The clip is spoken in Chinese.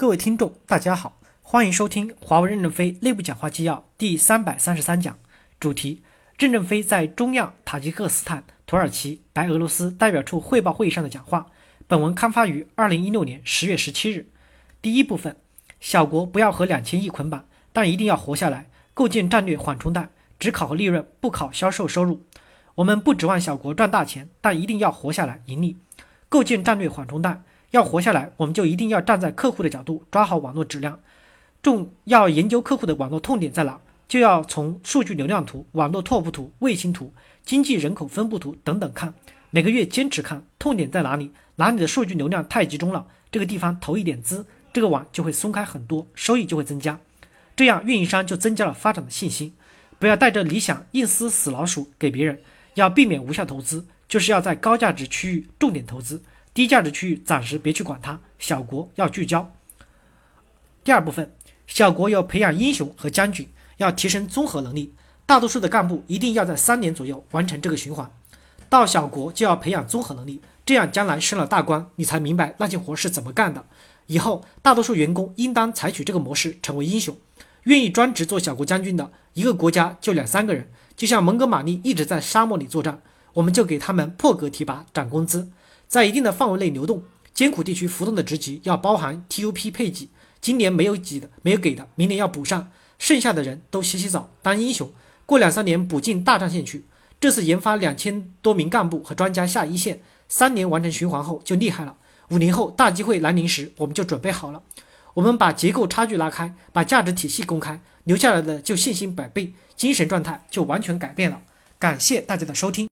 各位听众，大家好，欢迎收听华为任正非内部讲话纪要第三百三十三讲，主题：任正非在中亚、塔吉克斯坦、土耳其、白俄罗斯代表处汇报会议上的讲话。本文刊发于二零一六年十月十七日。第一部分：小国不要和两千亿捆绑，但一定要活下来，构建战略缓冲带，只考核利润，不考销售收入。我们不指望小国赚大钱，但一定要活下来，盈利，构建战略缓冲带。要活下来，我们就一定要站在客户的角度，抓好网络质量。重要研究客户的网络痛点在哪，就要从数据流量图、网络拓扑图、卫星图、经济人口分布图等等看。每个月坚持看痛点在哪里，哪里的数据流量太集中了，这个地方投一点资，这个网就会松开很多，收益就会增加。这样运营商就增加了发展的信心。不要带着理想硬撕死老鼠给别人，要避免无效投资，就是要在高价值区域重点投资。低价值区域暂时别去管它，小国要聚焦。第二部分，小国要培养英雄和将军，要提升综合能力。大多数的干部一定要在三年左右完成这个循环。到小国就要培养综合能力，这样将来升了大官，你才明白那些活是怎么干的。以后大多数员工应当采取这个模式，成为英雄。愿意专职做小国将军的，一个国家就两三个人。就像蒙哥马利一直在沙漠里作战，我们就给他们破格提拔涨工资。在一定的范围内流动，艰苦地区浮动的职级要包含 TUP 配给，今年没有给的，没有给的，明年要补上。剩下的人都洗洗澡当英雄，过两三年补进大战线去。这次研发两千多名干部和专家下一线，三年完成循环后就厉害了。五年后大机会来临时，我们就准备好了。我们把结构差距拉开，把价值体系公开，留下来的就信心百倍，精神状态就完全改变了。感谢大家的收听。